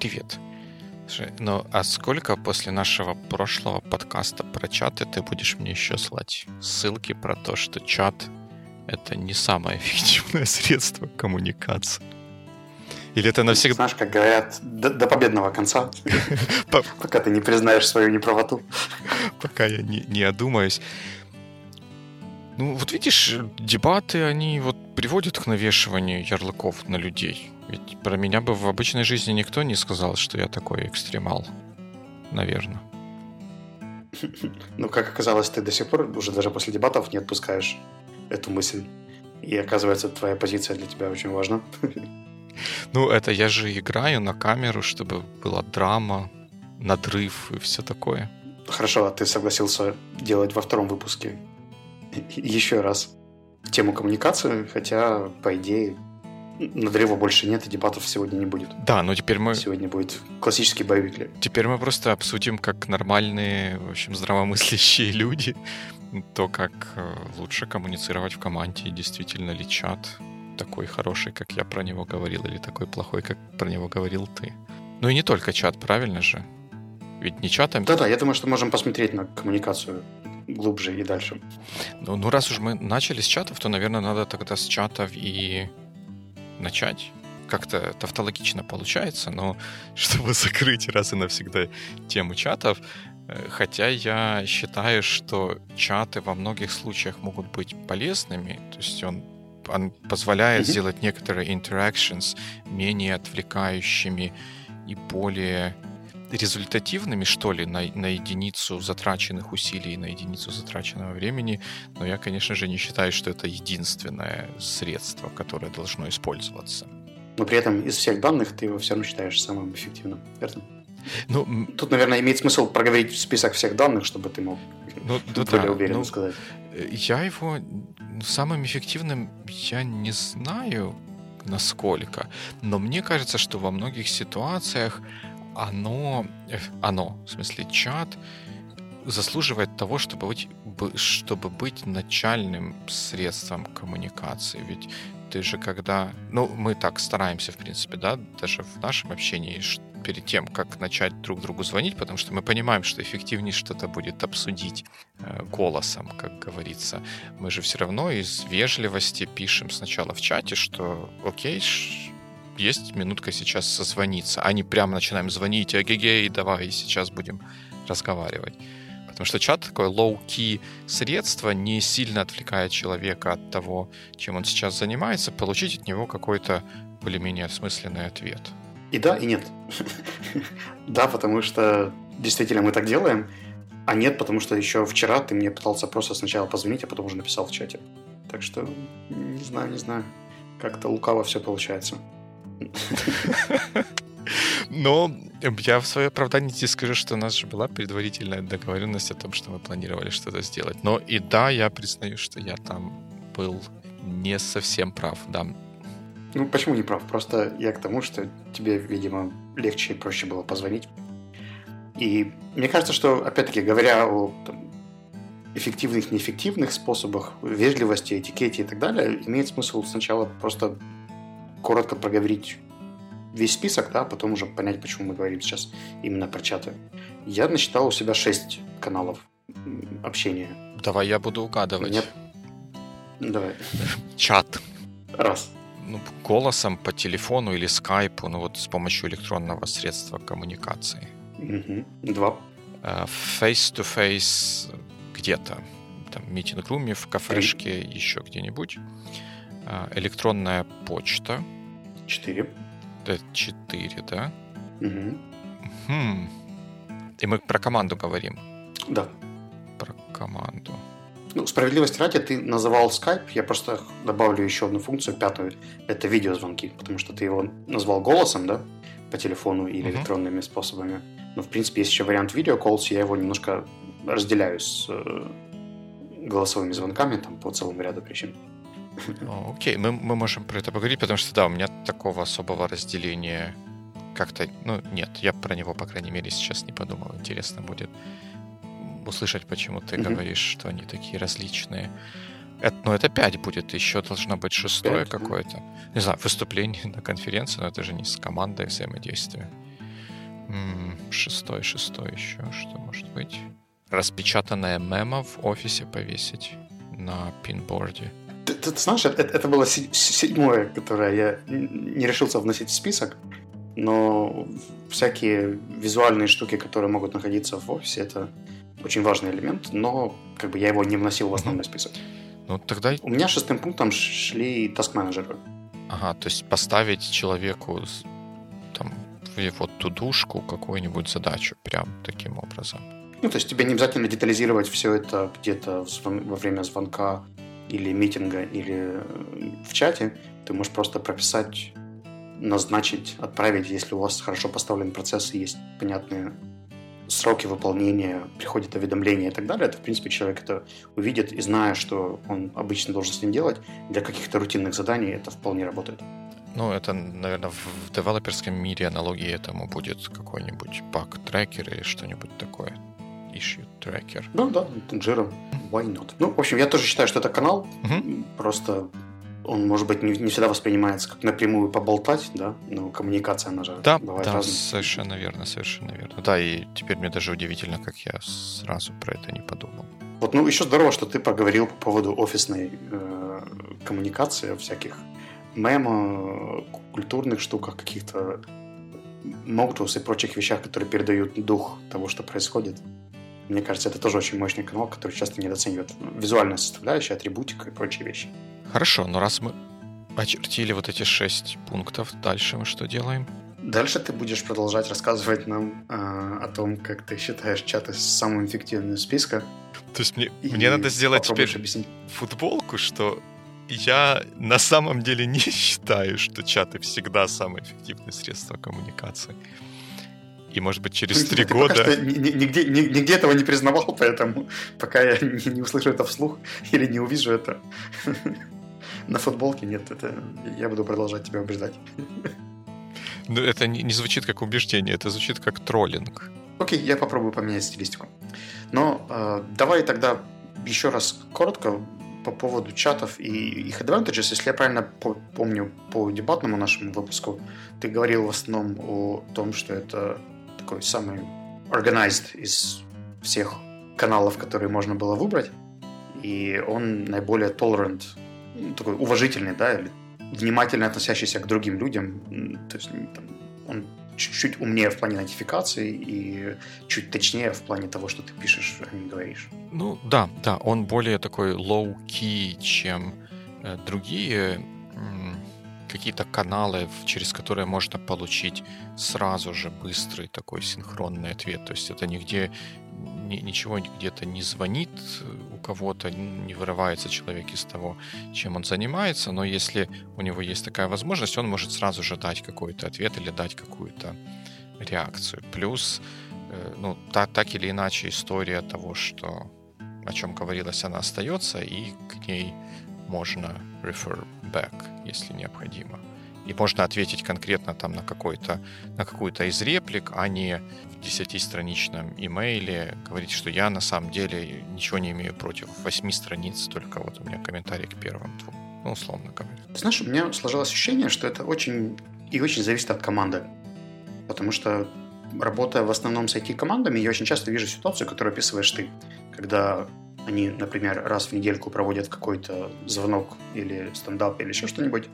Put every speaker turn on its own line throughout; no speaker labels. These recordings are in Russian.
привет. Слушай, ну а сколько после нашего прошлого подкаста про чаты ты будешь мне еще слать? Ссылки про то, что чат — это не самое эффективное средство коммуникации. Или это навсегда...
Знаешь, как говорят, до, до победного конца, пока ты не признаешь свою неправоту.
Пока я не, не одумаюсь. Ну, вот видишь, дебаты, они вот приводят к навешиванию ярлыков на людей. Ведь про меня бы в обычной жизни никто не сказал, что я такой экстремал. Наверное.
Ну, как оказалось, ты до сих пор уже даже после дебатов не отпускаешь эту мысль. И оказывается, твоя позиция для тебя очень важна.
Ну, это я же играю на камеру, чтобы была драма, надрыв и все такое.
Хорошо, а ты согласился делать во втором выпуске еще раз тему коммуникации, хотя, по идее, надрыва больше нет, и дебатов сегодня не будет.
Да, но теперь мы...
Сегодня будет классический боевик.
Теперь мы просто обсудим, как нормальные, в общем, здравомыслящие люди, то, как э, лучше коммуницировать в команде, действительно ли чат такой хороший, как я про него говорил, или такой плохой, как про него говорил ты. Ну и не только чат, правильно же? Ведь не чатом...
Да-да, я думаю, что можем посмотреть на коммуникацию глубже и дальше.
Ну, ну, раз уж мы начали с чатов, то, наверное, надо тогда с чатов и начать. Как-то тавтологично получается, но чтобы закрыть раз и навсегда тему чатов, э, хотя я считаю, что чаты во многих случаях могут быть полезными, то есть он, он позволяет mm-hmm. сделать некоторые interactions менее отвлекающими и более результативными, что ли, на, на единицу затраченных усилий, на единицу затраченного времени, но я, конечно же, не считаю, что это единственное средство, которое должно использоваться.
Но при этом из всех данных ты его все равно считаешь самым эффективным, верно?
Ну,
Тут, наверное, имеет смысл проговорить список всех данных, чтобы ты мог ну, ну, более да, уверенно ну, сказать.
Я его самым эффективным я не знаю, насколько, но мне кажется, что во многих ситуациях э, оно, в смысле чат, заслуживает того, чтобы быть, чтобы быть начальным средством коммуникации. Ведь ты же когда... Ну, мы так стараемся, в принципе, да, даже в нашем общении, перед тем, как начать друг другу звонить, потому что мы понимаем, что эффективнее что-то будет обсудить э, голосом, как говорится. Мы же все равно из вежливости пишем сначала в чате, что окей, есть минутка сейчас созвониться, а не прямо начинаем звонить, эгегей, давай сейчас будем разговаривать. Потому что чат такое low-key средство, не сильно отвлекает человека от того, чем он сейчас занимается, получить от него какой-то более-менее осмысленный ответ.
И да, и нет. да, потому что действительно мы так делаем, а нет, потому что еще вчера ты мне пытался просто сначала позвонить, а потом уже написал в чате. Так что не знаю, не знаю. Как-то лукаво все получается.
Но я в свое оправдание тебе скажу, что у нас же была предварительная договоренность о том, что мы планировали что-то сделать. Но и да, я признаю, что я там был не совсем прав, да.
Ну, почему не прав? Просто я к тому, что тебе, видимо, легче и проще было позвонить. И мне кажется, что, опять-таки, говоря о там, эффективных, неэффективных способах вежливости, этикете и так далее, имеет смысл сначала просто коротко проговорить весь список, да, потом уже понять, почему мы говорим сейчас именно про чаты. Я насчитал у себя шесть каналов общения.
Давай я буду угадывать. Нет.
Давай.
Чат.
Раз.
Ну, голосом по телефону или скайпу, ну вот с помощью электронного средства коммуникации.
Угу. Два.
Э, face-to-face где-то. Там, в митинг-руме, в кафешке, Три. еще где-нибудь. А, электронная почта.
Четыре.
Это четыре, да?
Угу.
Хм. И мы про команду говорим.
Да.
Про команду.
Ну, справедливости ради, ты называл Skype, я просто добавлю еще одну функцию, пятую, это видеозвонки, потому что ты его назвал голосом, да, по телефону или uh-huh. электронными способами. Но, в принципе, есть еще вариант видеоколс, я его немножко разделяю с э, голосовыми звонками там по целому ряду причин.
Окей, мы, мы можем про это поговорить, потому что, да, у меня такого особого разделения как-то, ну, нет, я про него, по крайней мере, сейчас не подумал. Интересно будет услышать, почему ты mm-hmm. говоришь, что они такие различные. Это, ну, это 5 будет, еще должно быть шестое 5, какое-то. Не знаю, выступление на конференции, но это же не с командой взаимодействия. Шестой, шестой еще. Что может быть? Распечатанное мемо в офисе повесить на пинборде.
Ты, ты, ты знаешь, это, это было седьмое, которое я не решился вносить в список, но всякие визуальные штуки, которые могут находиться в офисе, это очень важный элемент, но как бы я его не вносил в основной список.
Ну, тогда...
У меня шестым пунктом шли таск-менеджеры.
Ага, то есть поставить человеку там, в его тудушку какую-нибудь задачу прям таким образом.
Ну, то есть тебе не обязательно детализировать все это где-то во время звонка или митинга, или э, в чате. Ты можешь просто прописать, назначить, отправить, если у вас хорошо поставлен процесс и есть понятные сроки выполнения, приходит уведомление и так далее, это, в принципе, человек это увидит и зная, что он обычно должен с ним делать, для каких-то рутинных заданий это вполне работает.
Ну, это, наверное, в девелоперском мире аналогии этому будет какой-нибудь баг-трекер или что-нибудь такое. Issue tracker.
Ну да, Jira. Why not? Ну, в общем, я тоже считаю, что это канал.
Угу.
Просто он, может быть, не, не всегда воспринимается как напрямую поболтать, да, но коммуникация, она же
да,
бывает
да,
разной.
совершенно верно, совершенно верно. Да, и теперь мне даже удивительно, как я сразу про это не подумал.
Вот, ну, еще здорово, что ты поговорил по поводу офисной э, коммуникации, всяких мемо, культурных штуках, каких-то мотус и прочих вещах, которые передают дух того, что происходит. Мне кажется, это тоже очень мощный канал, который часто недооценивают. Визуальная составляющая, атрибутика и прочие вещи.
Хорошо, но раз мы очертили вот эти шесть пунктов, дальше мы что делаем?
Дальше ты будешь продолжать рассказывать нам э, о том, как ты считаешь чаты самым эффективным из списка.
То есть мне, мне надо сделать теперь
объяснить.
футболку, что я на самом деле не считаю, что чаты всегда самое эффективное средство коммуникации. И, может быть, через три года...
Пока что нигде, нигде этого не признавал, поэтому пока я не, не услышу это вслух или не увижу это на футболке, нет, это я буду продолжать тебя убеждать.
Ну, это не, не звучит как убеждение, это звучит как троллинг.
Окей, я попробую поменять стилистику. Но э, давай тогда еще раз коротко по поводу чатов и их advantages. Если я правильно помню по дебатному нашему выпуску, ты говорил в основном о том, что это такой самый organized из всех каналов, которые можно было выбрать. И он наиболее tolerant, ну, такой уважительный, да, или внимательно относящийся к другим людям. То есть там, он чуть-чуть умнее в плане нотификации и чуть точнее в плане того, что ты пишешь, а не говоришь.
Ну да, да, он более такой low-key, чем э, другие какие-то каналы, через которые можно получить сразу же быстрый такой синхронный ответ. То есть это нигде ничего где-то не звонит у кого-то, не вырывается человек из того, чем он занимается, но если у него есть такая возможность, он может сразу же дать какой-то ответ или дать какую-то реакцию. Плюс, э, ну, так, так или иначе, история того, что о чем говорилось, она остается, и к ней можно refer back, если необходимо. И можно ответить конкретно там на, какой-то, на какую-то из реплик, а не в десятистраничном имейле говорить, что я на самом деле ничего не имею против восьми страниц, только вот у меня комментарий к первым двум. Ну, условно говоря.
Знаешь, у меня сложилось ощущение, что это очень и очень зависит от команды. Потому что работая в основном с IT-командами, я очень часто вижу ситуацию, которую описываешь ты. Когда они, например, раз в недельку проводят какой-то звонок или стендап или еще что-нибудь,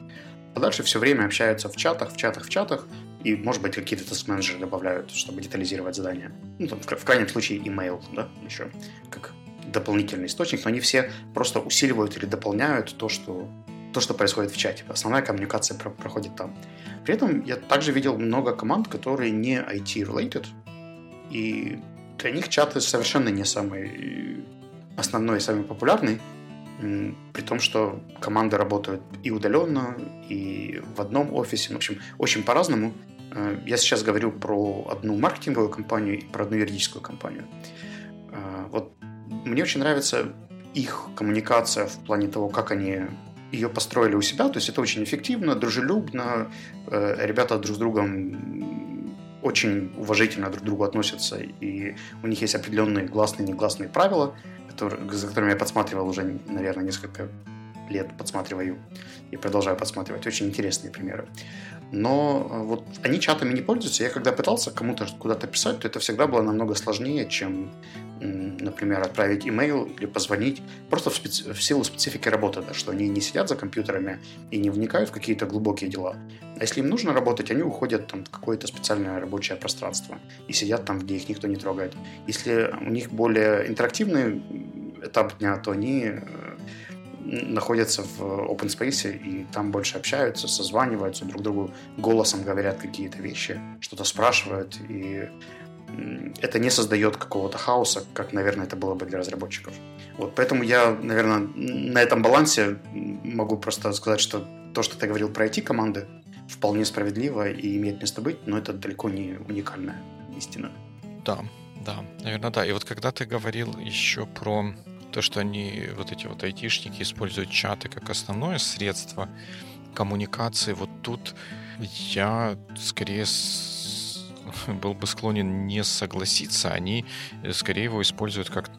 а дальше все время общаются в чатах, в чатах, в чатах, и, может быть, какие-то тест-менеджеры добавляют, чтобы детализировать задание. Ну, там, в, в крайнем случае, email, да, еще, как дополнительный источник, но они все просто усиливают или дополняют то, что, то, что происходит в чате. Основная коммуникация про- проходит там. При этом я также видел много команд, которые не IT-related, и для них чаты совершенно не самый основной и самый популярный, при том, что команды работают и удаленно, и в одном офисе, в общем, очень по-разному. Э, я сейчас говорю про одну маркетинговую компанию и про одну юридическую компанию. Э, вот мне очень нравится их коммуникация в плане того, как они ее построили у себя. То есть это очень эффективно, дружелюбно. Э, ребята друг с другом очень уважительно друг к другу относятся, и у них есть определенные гласные и негласные правила – который, за которым я подсматривал уже, наверное, несколько лет подсматриваю и продолжаю подсматривать. Очень интересные примеры. Но э, вот они чатами не пользуются. Я когда пытался кому-то куда-то писать, то это всегда было намного сложнее, чем, например, отправить имейл или позвонить. Просто в, специ... в силу специфики работы, да, что они не сидят за компьютерами и не вникают в какие-то глубокие дела. А если им нужно работать, они уходят там, в какое-то специальное рабочее пространство и сидят там, где их никто не трогает. Если у них более интерактивный этап дня, то они э, находятся в open space и там больше общаются, созваниваются, друг другу голосом говорят какие-то вещи, что-то спрашивают, и это не создает какого-то хаоса, как, наверное, это было бы для разработчиков. Вот, поэтому я, наверное, на этом балансе могу просто сказать, что то, что ты говорил про IT-команды, вполне справедливо и имеет место быть, но это далеко не уникальная истина.
Да, да, наверное, да. И вот когда ты говорил еще про то, что они, вот эти вот айтишники, используют чаты как основное средство коммуникации, вот тут я скорее с... был бы склонен не согласиться. Они э, скорее его используют как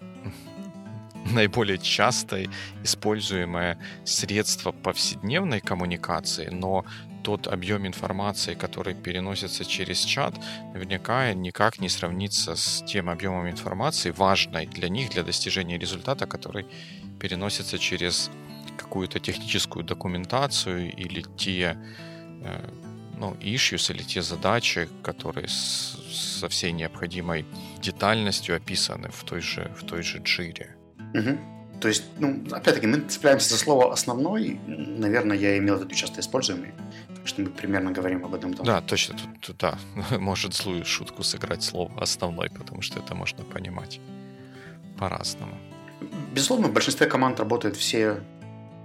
наиболее частое используемое средство повседневной коммуникации, но тот объем информации, который переносится через чат, наверняка никак не сравнится с тем объемом информации, важной для них, для достижения результата, который переносится через какую-то техническую документацию или те э, ну, issues или те задачи, которые с, со всей необходимой детальностью описаны в той же, в той же джире.
Угу. То есть, ну, опять-таки, мы цепляемся за слово «основной». Наверное, я имел в виду часто используемый что мы примерно говорим об этом.
Там. Да, точно. Тут, да, может злую шутку сыграть слово основной, потому что это можно понимать по-разному.
Безусловно, в большинстве команд работают все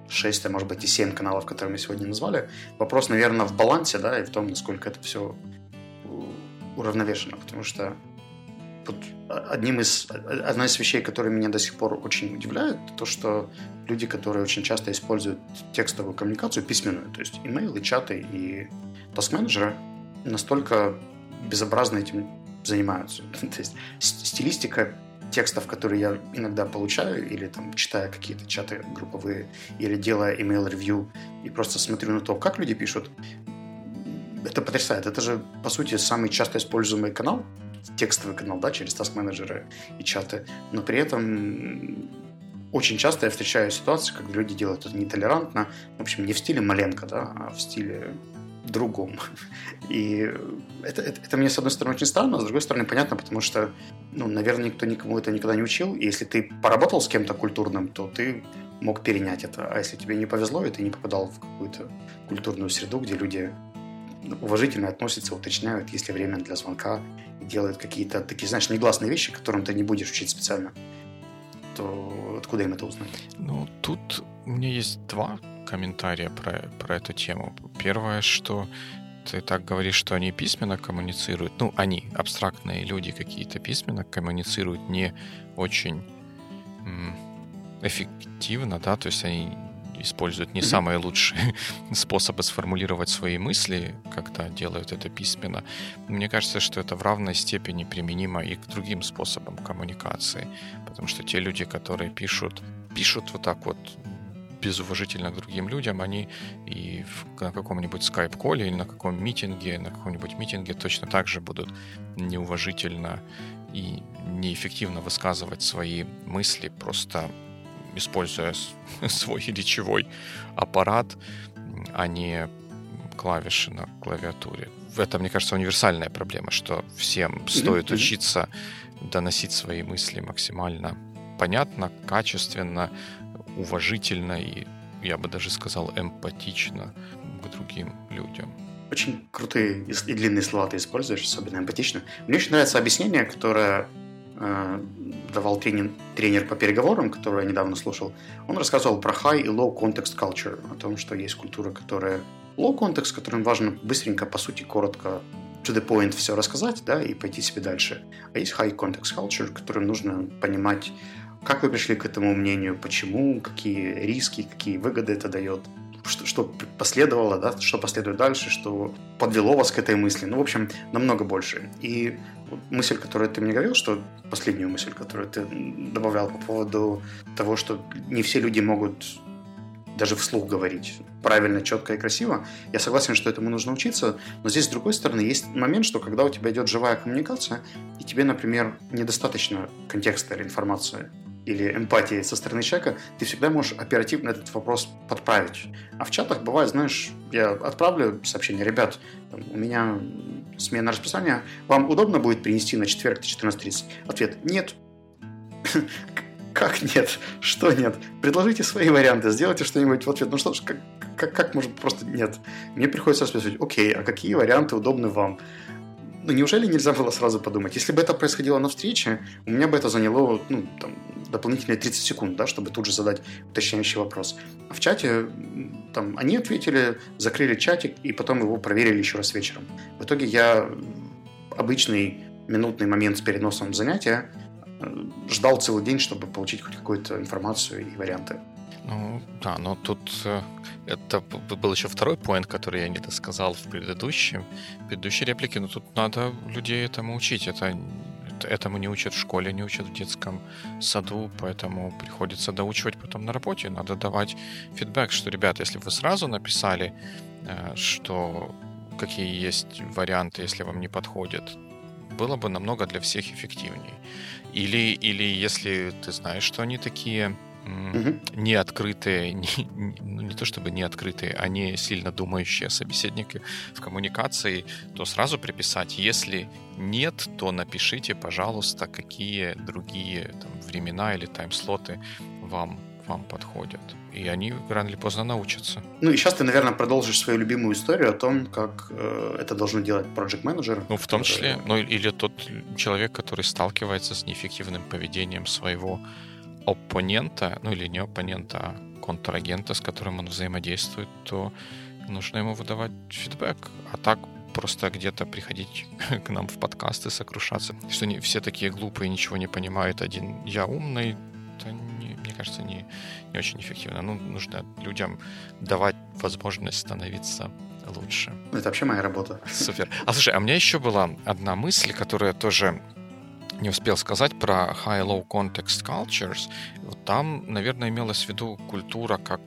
шесть, а может быть и семь каналов, которые мы сегодня назвали. Вопрос, наверное, в балансе, да, и в том, насколько это все уравновешено, потому что вот одним из, одна из вещей, которые меня до сих пор очень удивляют, то, что люди, которые очень часто используют текстовую коммуникацию, письменную, то есть имейлы, чаты и таск-менеджеры, настолько безобразно этим занимаются. то есть стилистика текстов, которые я иногда получаю, или там читая какие-то чаты групповые, или делая email-ревью, и просто смотрю на то, как люди пишут, это потрясает. Это же, по сути, самый часто используемый канал текстовый канал, да, через task менеджеры и чаты, но при этом очень часто я встречаю ситуации, когда люди делают это нетолерантно, в общем, не в стиле Маленко, да, а в стиле другом. И это, это, это мне, с одной стороны, очень странно, а с другой стороны, понятно, потому что, ну, наверное, никто никому это никогда не учил. И если ты поработал с кем-то культурным, то ты мог перенять это. А если тебе не повезло, и ты не попадал в какую-то культурную среду, где люди уважительно относятся, уточняют, есть ли время для звонка, делают какие-то такие, знаешь, негласные вещи, которым ты не будешь учить специально, то откуда им это узнать?
Ну, тут у меня есть два комментария про, про эту тему. Первое, что ты так говоришь, что они письменно коммуницируют. Ну, они, абстрактные люди какие-то письменно коммуницируют не очень эффективно, да, то есть они используют не самые лучшие способы сформулировать свои мысли, когда делают это письменно. Мне кажется, что это в равной степени применимо и к другим способам коммуникации, потому что те люди, которые пишут, пишут вот так вот безуважительно к другим людям, они и в, на каком-нибудь скайп-коле или на каком митинге, на каком-нибудь митинге точно так же будут неуважительно и неэффективно высказывать свои мысли, просто используя свой речевой аппарат, а не клавиши на клавиатуре. В этом, мне кажется, универсальная проблема, что всем стоит mm-hmm. учиться доносить свои мысли максимально понятно, качественно, уважительно и, я бы даже сказал, эмпатично к другим людям.
Очень крутые и длинные слова ты используешь, особенно эмпатично. Мне очень нравится объяснение, которое давал тренер, тренер по переговорам, который я недавно слушал, он рассказывал про high и low context culture, о том, что есть культура, которая low context, которым важно быстренько, по сути, коротко to the point все рассказать, да, и пойти себе дальше. А есть high context culture, которым нужно понимать, как вы пришли к этому мнению, почему, какие риски, какие выгоды это дает, что, что последовало, да, что последует дальше, что подвело вас к этой мысли. Ну, в общем, намного больше. И мысль, которую ты мне говорил, что последнюю мысль, которую ты добавлял по поводу того, что не все люди могут даже вслух говорить правильно, четко и красиво. Я согласен, что этому нужно учиться, но здесь, с другой стороны, есть момент, что когда у тебя идет живая коммуникация, и тебе, например, недостаточно контекста или информации, или эмпатии со стороны человека, ты всегда можешь оперативно этот вопрос подправить. А в чатах бывает, знаешь, я отправлю сообщение, ребят, у меня смена расписания, вам удобно будет принести на четверг 14.30? Ответ – нет. Как нет? Что нет? Предложите свои варианты, сделайте что-нибудь в ответ. Ну что ж, как, как, как может просто нет? Мне приходится спрашивать, окей, а какие варианты удобны вам? Ну, неужели нельзя было сразу подумать? Если бы это происходило на встрече, у меня бы это заняло, ну, там, дополнительные 30 секунд, да, чтобы тут же задать уточняющий вопрос. А в чате там, они ответили, закрыли чатик и потом его проверили еще раз вечером. В итоге я обычный минутный момент с переносом занятия э, ждал целый день, чтобы получить хоть какую-то информацию и варианты.
Ну, да, но тут э, это был еще второй поинт, который я не досказал в предыдущем, в предыдущей реплике, но тут надо людей этому учить. Это этому не учат в школе, не учат в детском саду, поэтому приходится доучивать потом на работе. Надо давать фидбэк, что, ребята, если вы сразу написали, э, что какие есть варианты, если вам не подходит, было бы намного для всех эффективнее. Или, или если ты знаешь, что они такие угу. не открытые, не, ну, не то чтобы не открытые, они сильно думающие собеседники в коммуникации, то сразу приписать, если нет, то напишите, пожалуйста, какие другие там, времена или тайм-слоты вам вам подходят. И они рано или поздно научатся.
Ну и сейчас ты, наверное, продолжишь свою любимую историю о том, как э, это должны делать проект менеджеры
Ну, в том числе, ну или тот человек, который сталкивается с неэффективным поведением своего оппонента, ну или не оппонента, а контрагента, с которым он взаимодействует, то нужно ему выдавать фидбэк. А так просто где-то приходить к нам в подкасты, сокрушаться, что они все такие глупые, ничего не понимают, один я умный, это, не, мне кажется, не, не очень эффективно. Ну, нужно людям давать возможность становиться лучше.
Это вообще моя работа.
Супер. А слушай, а у меня еще была одна мысль, которая тоже не успел сказать про high-low context cultures. Там, наверное, имелось в виду культура как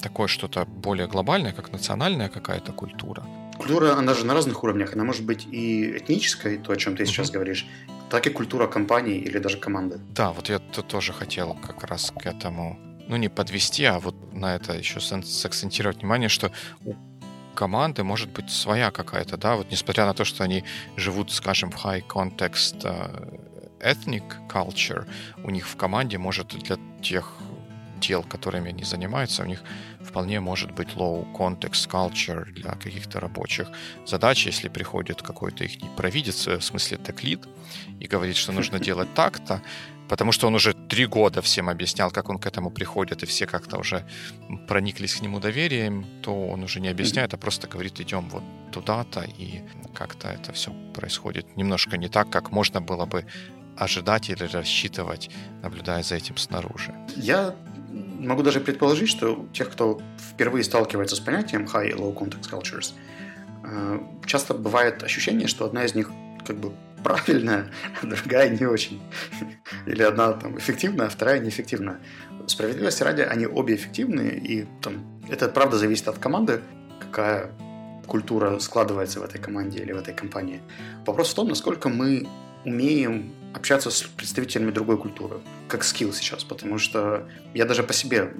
такое что-то более глобальное, как национальная какая-то культура.
Культура, она же на разных уровнях. Она может быть и этнической, то, о чем ты сейчас uh-huh. говоришь, так и культура компании или даже команды.
Да, вот я тоже хотел как раз к этому, ну не подвести, а вот на это еще сакцентировать внимание, что у команды может быть своя какая-то, да, вот несмотря на то, что они живут, скажем, в high context uh, ethnic culture, у них в команде может для тех дел, которыми они занимаются, у них вполне может быть low context culture для каких-то рабочих задач, если приходит какой-то их провидец, в смысле теклид, и говорит, что нужно делать так-то, потому что он уже три года всем объяснял, как он к этому приходит, и все как-то уже прониклись к нему доверием, то он уже не объясняет, а просто говорит, идем вот туда-то, и как-то это все происходит немножко не так, как можно было бы ожидать или рассчитывать, наблюдая за этим снаружи.
Я могу даже предположить, что тех, кто впервые сталкивается с понятием high и low context cultures, э, часто бывает ощущение, что одна из них как бы правильная, а другая не очень. Или одна там эффективная, а вторая неэффективная. Справедливости ради, они обе эффективные, и там, это правда зависит от команды, какая культура складывается в этой команде или в этой компании. Вопрос в том, насколько мы умеем общаться с представителями другой культуры, как скилл сейчас, потому что я даже по себе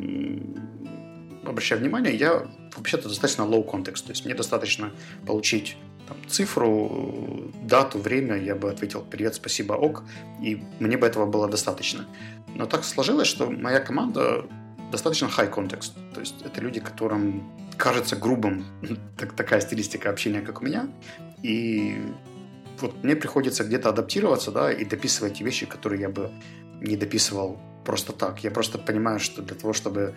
обращаю внимание, я вообще-то достаточно low context, то есть мне достаточно получить там, цифру, дату, время, я бы ответил «Привет, спасибо, ок», и мне бы этого было достаточно. Но так сложилось, что моя команда достаточно high context, то есть это люди, которым кажется грубым так, такая стилистика общения, как у меня, и вот мне приходится где-то адаптироваться, да, и дописывать те вещи, которые я бы не дописывал просто так. Я просто понимаю, что для того, чтобы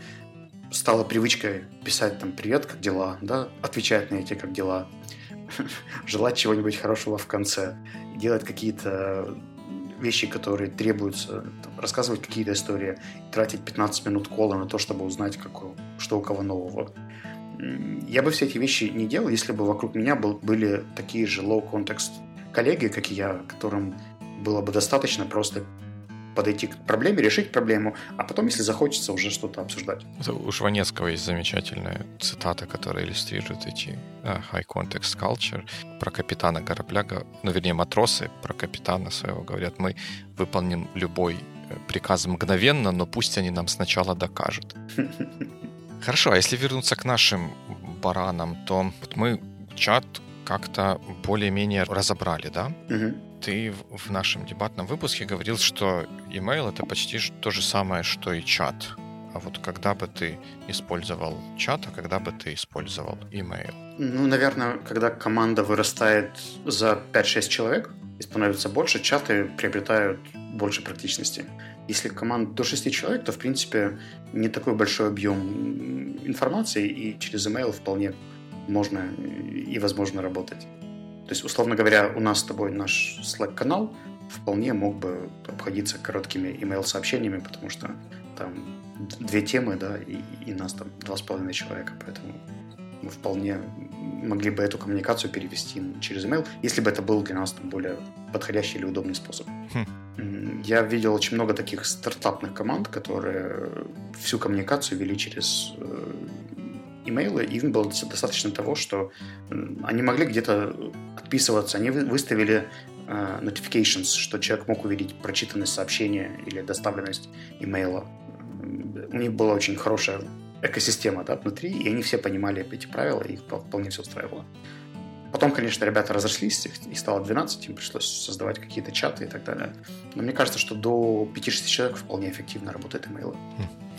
стало привычкой писать там «Привет, как дела?», да, отвечать на эти «Как дела?», желать чего-нибудь хорошего в конце, делать какие-то вещи, которые требуются, там, рассказывать какие-то истории, тратить 15 минут кола на то, чтобы узнать, как, что у кого нового. Я бы все эти вещи не делал, если бы вокруг меня был, были такие же low-context коллеги, как и я, которым было бы достаточно просто подойти к проблеме, решить проблему, а потом, если захочется, уже что-то обсуждать.
Это у Жванецкого есть замечательная цитата, которая иллюстрирует эти uh, high context culture про капитана корабля, ну, вернее, матросы про капитана своего говорят, мы выполним любой э, приказ мгновенно, но пусть они нам сначала докажут. Хорошо, а если вернуться к нашим баранам, то мы чат как-то более-менее разобрали, да?
Угу.
Ты в нашем дебатном выпуске говорил, что email это почти то же самое, что и чат. А вот когда бы ты использовал чат, а когда бы ты использовал email?
Ну, наверное, когда команда вырастает за 5-6 человек и становится больше, чаты приобретают больше практичности. Если команда до 6 человек, то, в принципе, не такой большой объем информации, и через email вполне можно и возможно работать. То есть, условно говоря, у нас с тобой наш Slack-канал вполне мог бы обходиться короткими email-сообщениями, потому что там две темы, да, и, и нас там два с половиной человека, поэтому мы вполне могли бы эту коммуникацию перевести через email, если бы это был для нас там более подходящий или удобный способ. Хм. Я видел очень много таких стартапных команд, которые всю коммуникацию вели через э, имейлы, им было достаточно того, что они могли где-то отписываться, они выставили uh, notifications, что человек мог увидеть прочитанность сообщения или доставленность имейла. У них была очень хорошая экосистема да, внутри, и они все понимали эти правила, и их вполне все устраивало. Потом, конечно, ребята разошлись, их стало 12, им пришлось создавать какие-то чаты и так далее. Но мне кажется, что до 5-6 человек вполне эффективно работает имейлы. Хм.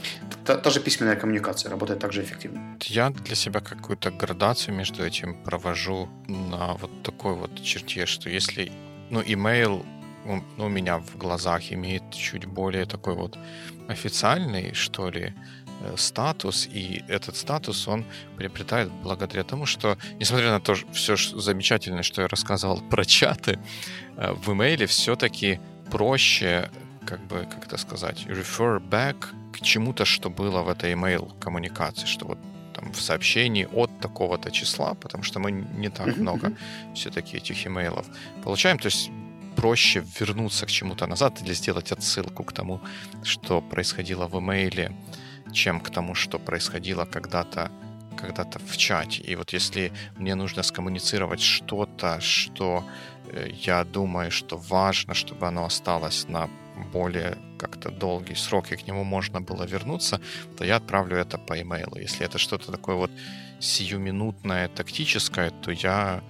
Та, та же письменная коммуникация работает также эффективно.
Я для себя какую-то градацию между этим провожу на вот такой вот черте, что если ну, имейл ну, у меня в глазах имеет чуть более такой вот официальный, что ли, э, статус, и этот статус он приобретает благодаря тому, что, несмотря на то, все замечательное, что я рассказывал про чаты, э, в имейле все-таки проще, как бы, как это сказать, refer back к чему-то, что было в этой email коммуникации, что вот там в сообщении от такого-то числа, потому что мы не так много все-таки этих имейлов получаем, то есть проще вернуться к чему-то назад или сделать отсылку к тому, что происходило в имейле, чем к тому, что происходило когда-то когда-то в чате. И вот если мне нужно скоммуницировать что-то, что э, я думаю, что важно, чтобы оно осталось на более как-то долгий срок, и к нему можно было вернуться, то я отправлю это по имейлу. Если это что-то такое вот сиюминутное, тактическое, то я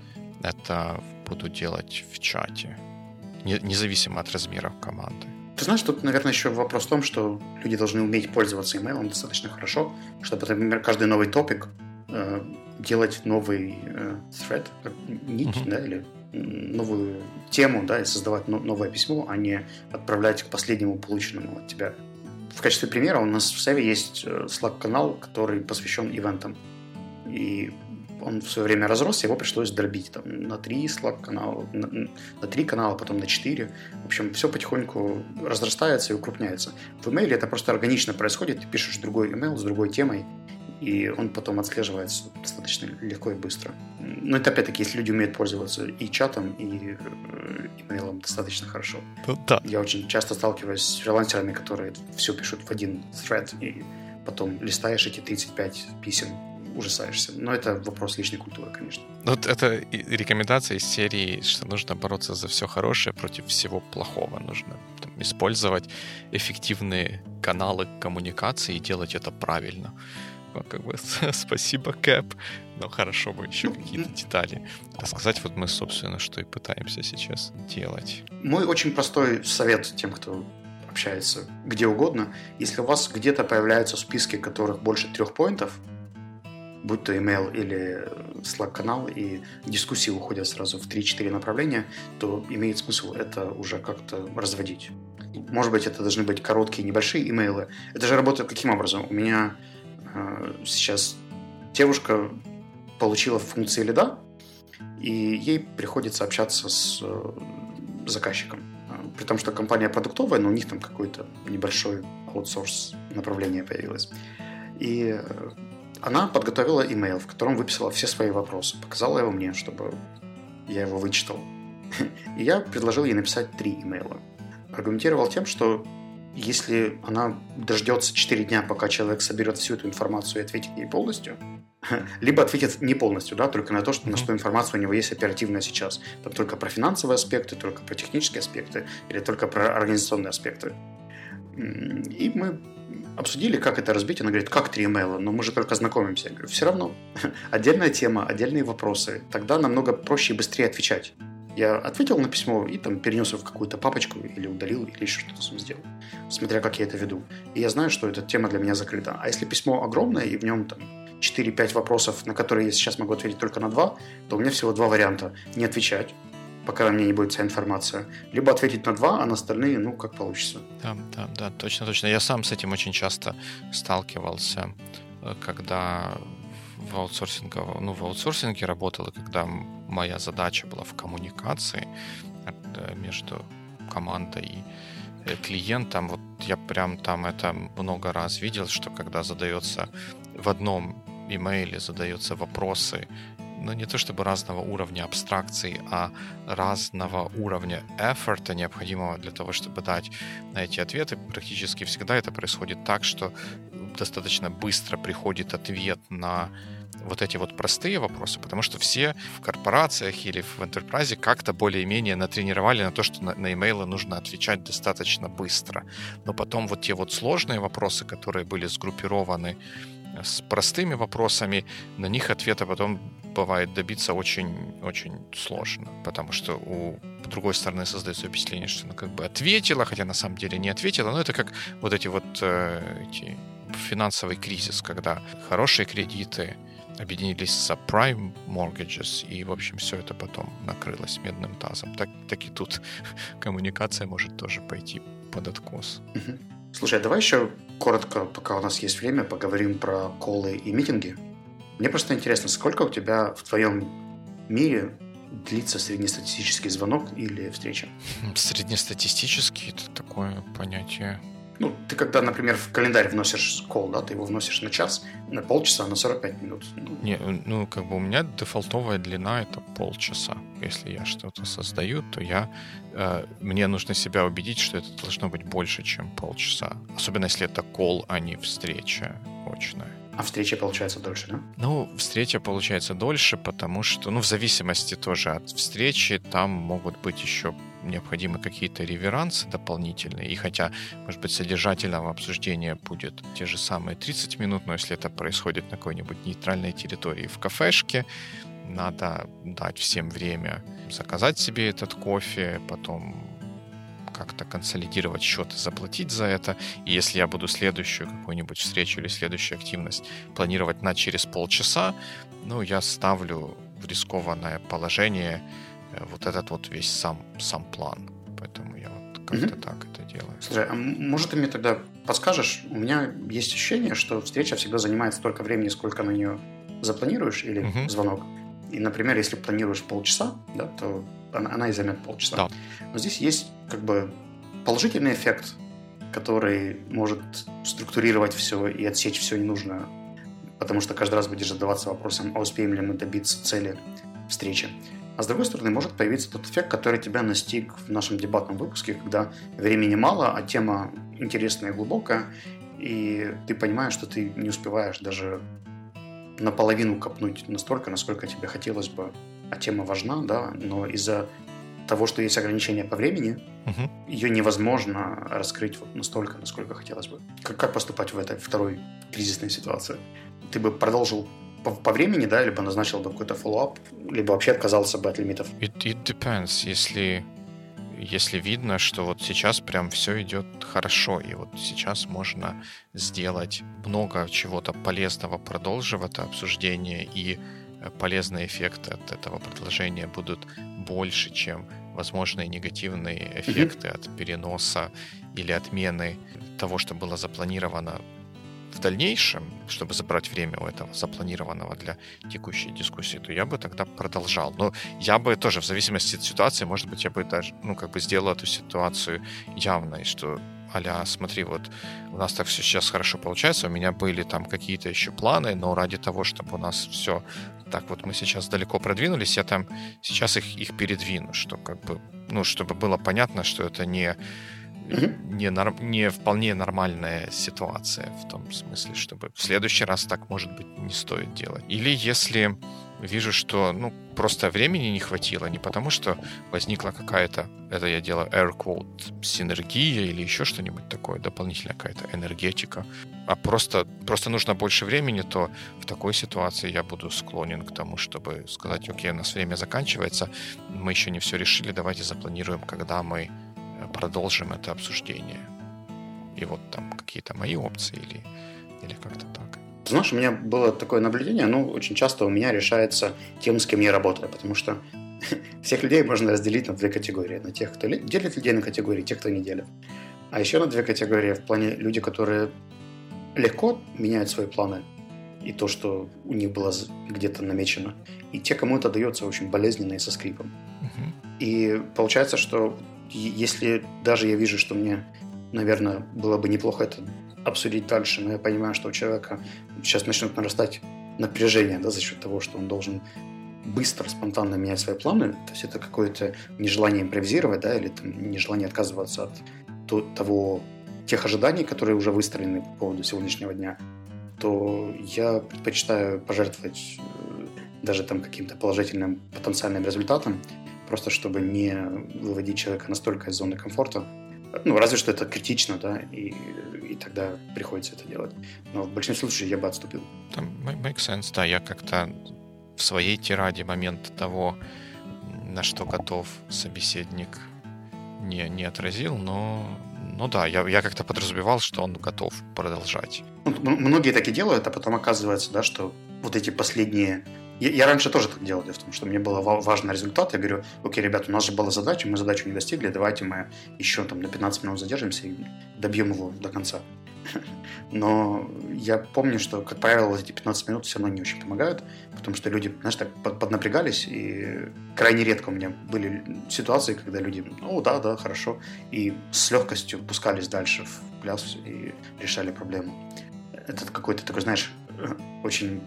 это буду делать в чате, независимо от размеров команды.
Ты знаешь, тут, наверное, еще вопрос в том, что люди должны уметь пользоваться имейлом достаточно хорошо, чтобы, например, каждый новый топик э, делать новый э, thread, нить, uh-huh. да, или новую тему, да, и создавать новое письмо, а не отправлять к последнему полученному от тебя. В качестве примера у нас в Севе есть э, Slack-канал, который посвящен ивентам. И он в свое время разросся, его пришлось дробить там, на три Slack-канала, на, на три канала, потом на четыре. В общем, все потихоньку разрастается и укрупняется. В имейле это просто органично происходит, ты пишешь другой имейл с другой темой, и он потом отслеживается достаточно легко и быстро. Но это опять-таки, если люди умеют пользоваться и чатом, и э, имейлом достаточно хорошо.
Ну, да.
Я очень часто сталкиваюсь с фрилансерами, которые все пишут в один thread, и потом листаешь эти 35 писем, ужасаешься. Но это вопрос личной культуры, конечно.
Вот это рекомендация из серии, что нужно бороться за все хорошее против всего плохого. Нужно там, использовать эффективные каналы коммуникации и делать это правильно ну, как бы, спасибо, Кэп, но хорошо бы еще какие-то детали рассказать. Вот мы, собственно, что и пытаемся сейчас делать.
Мой очень простой совет тем, кто общается где угодно. Если у вас где-то появляются списки, которых больше трех поинтов, будь то email или Slack-канал, и дискуссии уходят сразу в 3-4 направления, то имеет смысл это уже как-то разводить. Может быть, это должны быть короткие, небольшие имейлы. Это же работает каким образом? У меня сейчас девушка получила функции лида, и ей приходится общаться с э, заказчиком. Э, при том, что компания продуктовая, но у них там какой-то небольшой аутсорс направление появилось. И она подготовила имейл, в котором выписала все свои вопросы, показала его мне, чтобы я его вычитал. И я предложил ей написать три имейла. аргументировал тем, что если она дождется 4 дня, пока человек соберет всю эту информацию и ответит ей полностью, либо ответит не полностью, да, только на то, что, на что информация у него есть оперативная сейчас. Там только про финансовые аспекты, только про технические аспекты или только про организационные аспекты. И мы обсудили, как это разбить. Она говорит, как три email, но мы же только знакомимся. Я говорю, все равно. Отдельная тема, отдельные вопросы. Тогда намного проще и быстрее отвечать. Я ответил на письмо и там перенес его в какую-то папочку или удалил, или еще что-то с ним сделал. Смотря как я это веду. И я знаю, что эта тема для меня закрыта. А если письмо огромное, и в нем там 4-5 вопросов, на которые я сейчас могу ответить только на два, то у меня всего два варианта. Не отвечать, пока у меня не будет вся информация. Либо ответить на два, а на остальные, ну, как получится.
Да, да, да, точно, точно. Я сам с этим очень часто сталкивался, э, когда в аутсорсинге, ну, в аутсорсинге работал, когда моя задача была в коммуникации э, между командой и э, клиентом, вот я прям там это много раз видел, что когда задается в одном имейле задаются вопросы, ну не то чтобы разного уровня абстракции, а разного уровня эфорта, необходимого для того, чтобы дать на эти ответы, практически всегда это происходит так, что достаточно быстро приходит ответ на вот эти вот простые вопросы, потому что все в корпорациях или в enterprise как-то более-менее натренировали на то, что на, на имейлы нужно отвечать достаточно быстро. Но потом вот те вот сложные вопросы, которые были сгруппированы с простыми вопросами, на них ответа потом бывает добиться очень-очень сложно, потому что у другой стороны создается впечатление, что она как бы ответила, хотя на самом деле не ответила. Но это как вот эти вот э, эти финансовый кризис, когда хорошие кредиты объединились с subprime mortgages, и, в общем, все это потом накрылось медным тазом. Так, так и тут коммуникация может тоже пойти под откос.
Слушай, а давай еще коротко, пока у нас есть время, поговорим про колы и митинги. Мне просто интересно, сколько у тебя в твоем мире длится среднестатистический звонок или встреча?
Среднестатистический это такое понятие.
Ну, ты когда, например, в календарь вносишь кол, да, ты его вносишь на час, на полчаса, на 45 минут.
Ну. Не, ну, как бы у меня дефолтовая длина это полчаса. Если я что-то создаю, то я э, мне нужно себя убедить, что это должно быть больше, чем полчаса. Особенно если это кол, а не встреча очная.
А встреча получается дольше, да?
Ну, встреча получается дольше, потому что, ну, в зависимости тоже от встречи, там могут быть еще необходимы какие-то реверансы дополнительные. И хотя, может быть, содержательного обсуждения будет те же самые 30 минут, но если это происходит на какой-нибудь нейтральной территории в кафешке, надо дать всем время заказать себе этот кофе, потом как-то консолидировать счет и заплатить за это. И если я буду следующую какую-нибудь встречу или следующую активность планировать на через полчаса, ну, я ставлю в рискованное положение вот этот вот весь сам, сам план. Поэтому я вот как-то mm-hmm. так это делаю.
Слушай, а может ты мне тогда подскажешь? У меня есть ощущение, что встреча всегда занимает столько времени, сколько на нее запланируешь или mm-hmm. звонок. И, например, если планируешь полчаса, да, то она, она и займет полчаса. Да. Но здесь есть как бы положительный эффект, который может структурировать все и отсечь все ненужное, потому что каждый раз будешь задаваться вопросом, а успеем ли мы добиться цели встречи. А с другой стороны, может появиться тот эффект, который тебя настиг в нашем дебатном выпуске, когда времени мало, а тема интересная и глубокая, и ты понимаешь, что ты не успеваешь даже наполовину копнуть настолько, насколько тебе хотелось бы, а тема важна, да, но из-за того, что есть ограничения по времени, угу. ее невозможно раскрыть вот настолько, насколько хотелось бы. Как, как поступать в этой второй кризисной ситуации? Ты бы продолжил по, по времени, да, либо назначил бы какой-то follow-up, либо вообще отказался бы от лимитов?
It, it depends. Если, если видно, что вот сейчас прям все идет хорошо, и вот сейчас можно сделать много чего-то полезного, продолжив это обсуждение, и полезные эффекты от этого предложения будут больше, чем возможные негативные эффекты mm-hmm. от переноса или отмены того, что было запланировано в дальнейшем, чтобы забрать время у этого запланированного для текущей дискуссии, то я бы тогда продолжал. Но я бы тоже, в зависимости от ситуации, может быть, я бы даже, ну, как бы сделал эту ситуацию явной, что аля, смотри, вот у нас так все сейчас хорошо получается, у меня были там какие-то еще планы, но ради того, чтобы у нас все так вот мы сейчас далеко продвинулись, я там сейчас их, их передвину, что как бы, ну, чтобы было понятно, что это не не, нар... не вполне нормальная ситуация в том смысле, чтобы в следующий раз так, может быть, не стоит делать. Или если вижу, что ну, просто времени не хватило, не потому что возникла какая-то, это я делаю air quote, синергия или еще что-нибудь такое, дополнительная какая-то энергетика, а просто, просто нужно больше времени, то в такой ситуации я буду склонен к тому, чтобы сказать, окей, у нас время заканчивается, мы еще не все решили, давайте запланируем, когда мы продолжим это обсуждение. И вот там какие-то мои опции или, или как-то так.
Знаешь, у меня было такое наблюдение, ну, очень часто у меня решается тем, с кем я работаю, потому что всех людей можно разделить на две категории. На тех, кто делит людей на категории, тех, кто не делит. А еще на две категории в плане люди, которые легко меняют свои планы и то, что у них было где-то намечено, и те, кому это дается очень болезненно и со скрипом. Uh-huh. И получается, что если даже я вижу, что мне, наверное, было бы неплохо это обсудить дальше, но я понимаю, что у человека сейчас начнет нарастать напряжение да, за счет того, что он должен быстро, спонтанно менять свои планы, то есть это какое-то нежелание импровизировать, да, или там, нежелание отказываться от того, тех ожиданий, которые уже выстроены по поводу сегодняшнего дня, то я предпочитаю пожертвовать э, даже там каким-то положительным потенциальным результатом, просто чтобы не выводить человека настолько из зоны комфорта, ну, разве что это критично, да, и, и тогда приходится это делать. Но в большинстве случаев я бы отступил.
Там make sense, да. Я как-то в своей тираде момент того, на что готов собеседник, не, не отразил, но ну да, я, я как-то подразумевал, что он готов продолжать.
Ну, многие так и делают, а потом оказывается, да, что вот эти последние я, я раньше тоже так делал, в том, что мне было важно результат. Я говорю, окей, ребята, у нас же была задача, мы задачу не достигли, давайте мы еще там на 15 минут задержимся и добьем его до конца. Но я помню, что, как правило, эти 15 минут все равно не очень помогают, потому что люди, знаешь, так поднапрягались, и крайне редко у меня были ситуации, когда люди, ну да, да, хорошо, и с легкостью пускались дальше в пляс и решали проблему. Это какой-то такой, знаешь, очень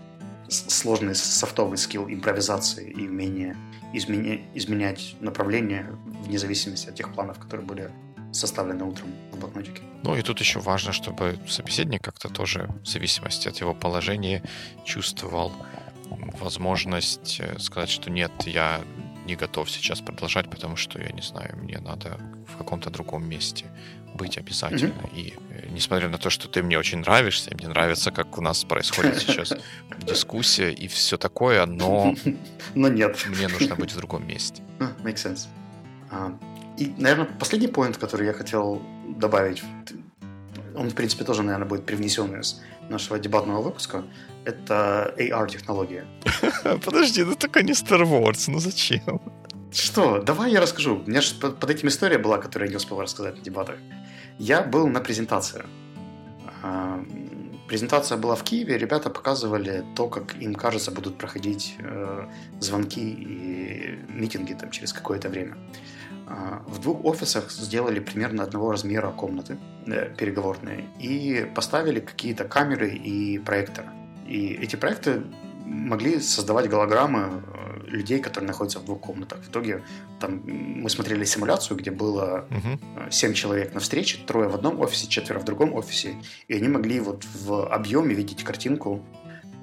сложный софтовый скилл импровизации и умение изменя, изменять направление вне зависимости от тех планов, которые были составлены утром в блокнотике.
Ну и тут еще важно, чтобы собеседник как-то тоже в зависимости от его положения чувствовал возможность э, сказать, что нет, я не готов сейчас продолжать, потому что, я не знаю, мне надо в каком-то другом месте быть обязательно. Mm-hmm. И э, несмотря на то, что ты мне очень нравишься, мне нравится, как у нас происходит сейчас дискуссия и все такое, но...
Но нет.
Мне нужно быть в другом месте.
Makes sense. А, и, наверное, последний поинт, который я хотел добавить, он, в принципе, тоже, наверное, будет привнесен из нашего дебатного выпуска, это AR-технология.
Подожди, ну только не Star Wars, ну зачем?
Что? Давай я расскажу. У меня же под, этим история была, которую я не успел рассказать на дебатах. Я был на презентации. А, презентация была в Киеве, ребята показывали то, как им кажется будут проходить э, звонки и митинги там, через какое-то время. А, в двух офисах сделали примерно одного размера комнаты э, переговорные и поставили какие-то камеры и проекторы. И эти проекты могли создавать голограммы э, людей, которые находятся в двух комнатах. В итоге там мы смотрели симуляцию, где было uh-huh. 7 человек на встрече, трое в одном офисе, четверо в другом офисе, и они могли вот в объеме видеть картинку.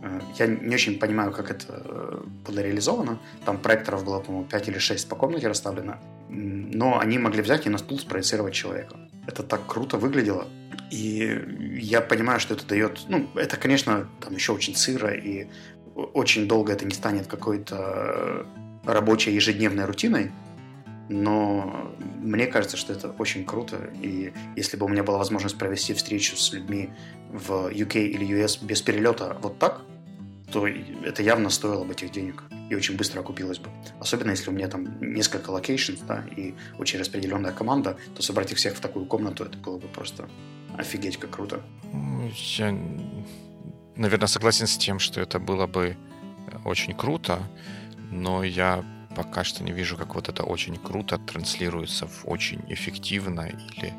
Э, я не очень понимаю, как это было реализовано. Там проекторов было, по-моему, 5 или 6 по комнате расставлено. Но они могли взять и на стул спроецировать человека. Это так круто выглядело. И я понимаю, что это дает... Ну, это, конечно, там еще очень сыро, и очень долго это не станет какой-то рабочей ежедневной рутиной, но мне кажется, что это очень круто, и если бы у меня была возможность провести встречу с людьми в UK или US без перелета вот так, то это явно стоило бы этих денег и очень быстро окупилось бы. Особенно если у меня там несколько location, да, и очень распределенная команда, то собрать их всех в такую комнату, это было бы просто офигеть как круто.
Я, наверное, согласен с тем, что это было бы очень круто, но я пока что не вижу, как вот это очень круто транслируется в очень эффективно или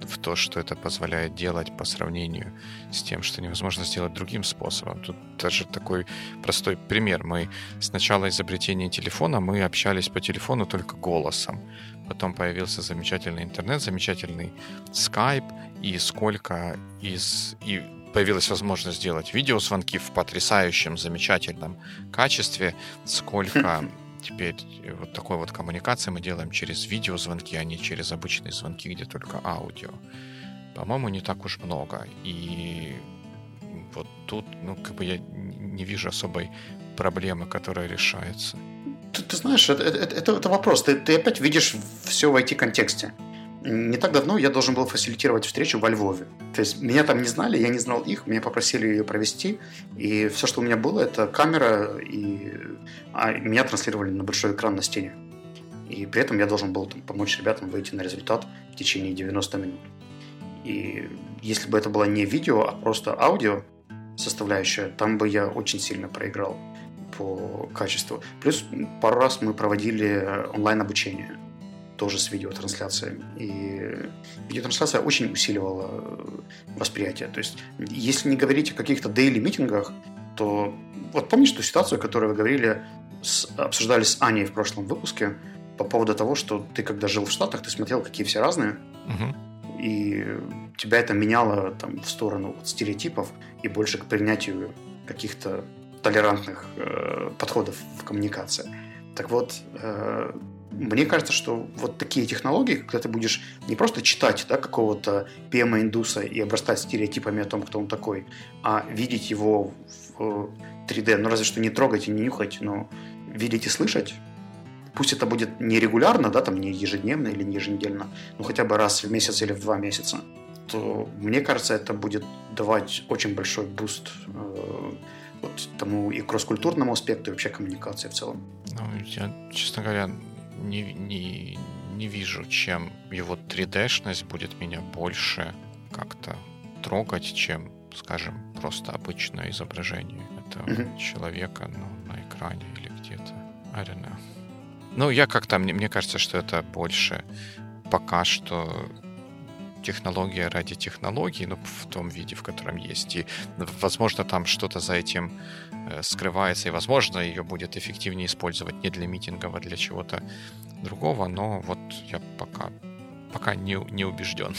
в то, что это позволяет делать по сравнению с тем, что невозможно сделать другим способом. Тут даже такой простой пример. Мы с начала изобретения телефона мы общались по телефону только голосом. Потом появился замечательный интернет, замечательный скайп, и сколько из... И появилась возможность сделать видеозвонки в потрясающем, замечательном качестве, сколько теперь вот такой вот коммуникации мы делаем через видеозвонки, а не через обычные звонки, где только аудио. По-моему, не так уж много. И вот тут, ну, как бы я не вижу особой проблемы, которая решается.
Ты, ты знаешь, это, это, это, это вопрос. Ты, ты опять видишь все в IT-контексте. Не так давно я должен был фасилитировать встречу во Львове. То есть меня там не знали, я не знал их, меня попросили ее провести, и все, что у меня было, это камера, и а меня транслировали на большой экран на стене. И при этом я должен был там, помочь ребятам выйти на результат в течение 90 минут. И если бы это было не видео, а просто аудио составляющая, там бы я очень сильно проиграл по качеству. Плюс пару раз мы проводили онлайн-обучение – тоже с видеотрансляциями. И видеотрансляция очень усиливала восприятие. То есть, если не говорить о каких-то дейли митингах, то вот помнишь ту ситуацию, которую вы говорили, с, обсуждали с Аней в прошлом выпуске по поводу того, что ты когда жил в Штатах, ты смотрел, какие все разные, угу. и тебя это меняло там, в сторону вот, стереотипов и больше к принятию каких-то толерантных э, подходов в коммуникации. Так вот, э, мне кажется, что вот такие технологии, когда ты будешь не просто читать да, какого-то PM-индуса и обрастать стереотипами о том, кто он такой, а видеть его в 3D, ну разве что не трогать и не нюхать, но видеть и слышать, пусть это будет не регулярно, да, там не ежедневно или не еженедельно, но хотя бы раз в месяц или в два месяца, то мне кажется, это будет давать очень большой boost э, вот тому и кросс-культурному аспекту, и вообще коммуникации в целом.
Ну, я, честно говоря, не, не, не вижу, чем его 3D-шность будет меня больше как-то трогать, чем, скажем, просто обычное изображение этого mm-hmm. человека ну, на экране или где-то. I don't know. Ну, я как-то, мне, мне кажется, что это больше пока что технология ради технологии, ну, в том виде, в котором есть. И, возможно, там что-то за этим э, скрывается, и, возможно, ее будет эффективнее использовать не для митингов, а для чего-то другого, но вот я пока, пока не, не убежден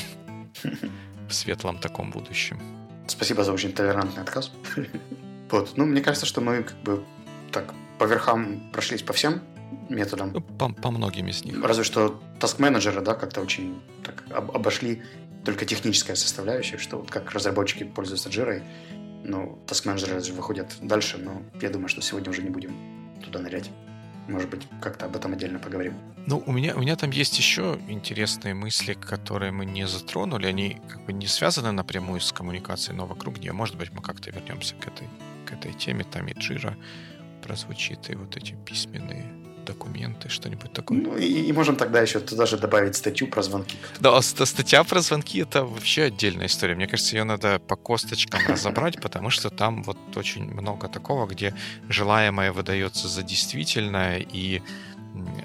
в светлом таком будущем.
Спасибо за очень толерантный отказ. Вот. Ну, мне кажется, что мы как бы так по верхам прошлись по всем методам. Ну,
по, по многим из них.
Разве что task-менеджеры, да, как-то очень так обошли только техническая составляющая, что вот как разработчики пользуются Jira, ну, task-менеджеры выходят дальше, но я думаю, что сегодня уже не будем туда нырять. Может быть, как-то об этом отдельно поговорим.
Ну, у меня, у меня там есть еще интересные мысли, которые мы не затронули. Они как бы не связаны напрямую с коммуникацией, но вокруг нее. Может быть, мы как-то вернемся к этой, к этой теме. Там и Jira прозвучит, и вот эти письменные документы, что-нибудь такое.
Ну, и, и можем тогда еще туда же добавить статью про звонки.
Да, а статья про звонки — это вообще отдельная история. Мне кажется, ее надо по косточкам разобрать, потому что там вот очень много такого, где желаемое выдается за действительное, и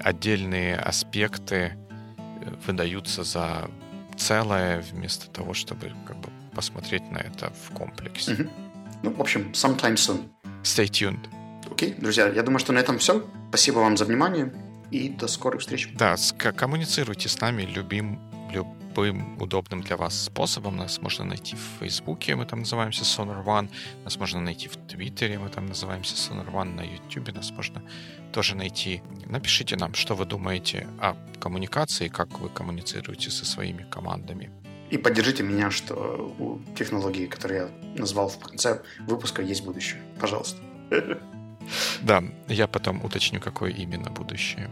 отдельные аспекты э, выдаются за целое, вместо того, чтобы как бы посмотреть на это в комплексе.
Ну, в общем, sometime soon.
Stay tuned.
Окей, друзья, я думаю, что на этом все. Спасибо вам за внимание и до скорых встреч.
Да, коммуницируйте с нами любим, любым удобным для вас способом. Нас можно найти в Фейсбуке, мы там называемся Sonar One. Нас можно найти в Твиттере, мы там называемся Sonar One. На Ютубе нас можно тоже найти. Напишите нам, что вы думаете о коммуникации, как вы коммуницируете со своими командами.
И поддержите меня, что у технологии, которые я назвал в конце выпуска, есть будущее. Пожалуйста.
Да, я потом уточню, какое именно будущее.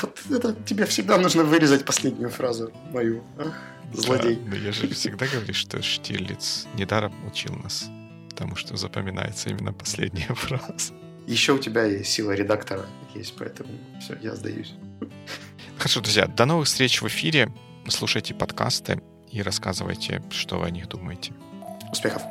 Вот это тебе всегда нужно вырезать последнюю фразу мою. Ах, злодей.
Да, но я же всегда говорю, что Штирлиц недаром учил нас потому что запоминается именно последняя фраза.
Еще у тебя есть сила редактора есть, поэтому все, я сдаюсь.
Хорошо, друзья, до новых встреч в эфире. Слушайте подкасты и рассказывайте, что вы о них думаете.
Успехов!